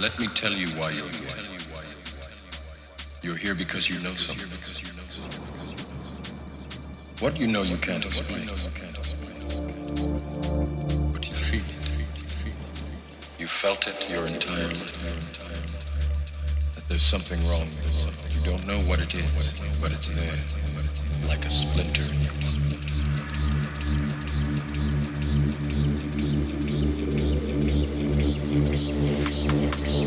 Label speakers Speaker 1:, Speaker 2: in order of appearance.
Speaker 1: Let me tell you why you're here. You're here because you know something. What you know you can't explain. But you feel it. You felt it your entire life. That there's something wrong with it. You don't know what it is, but it's there. Like a splinter in your
Speaker 2: Редактор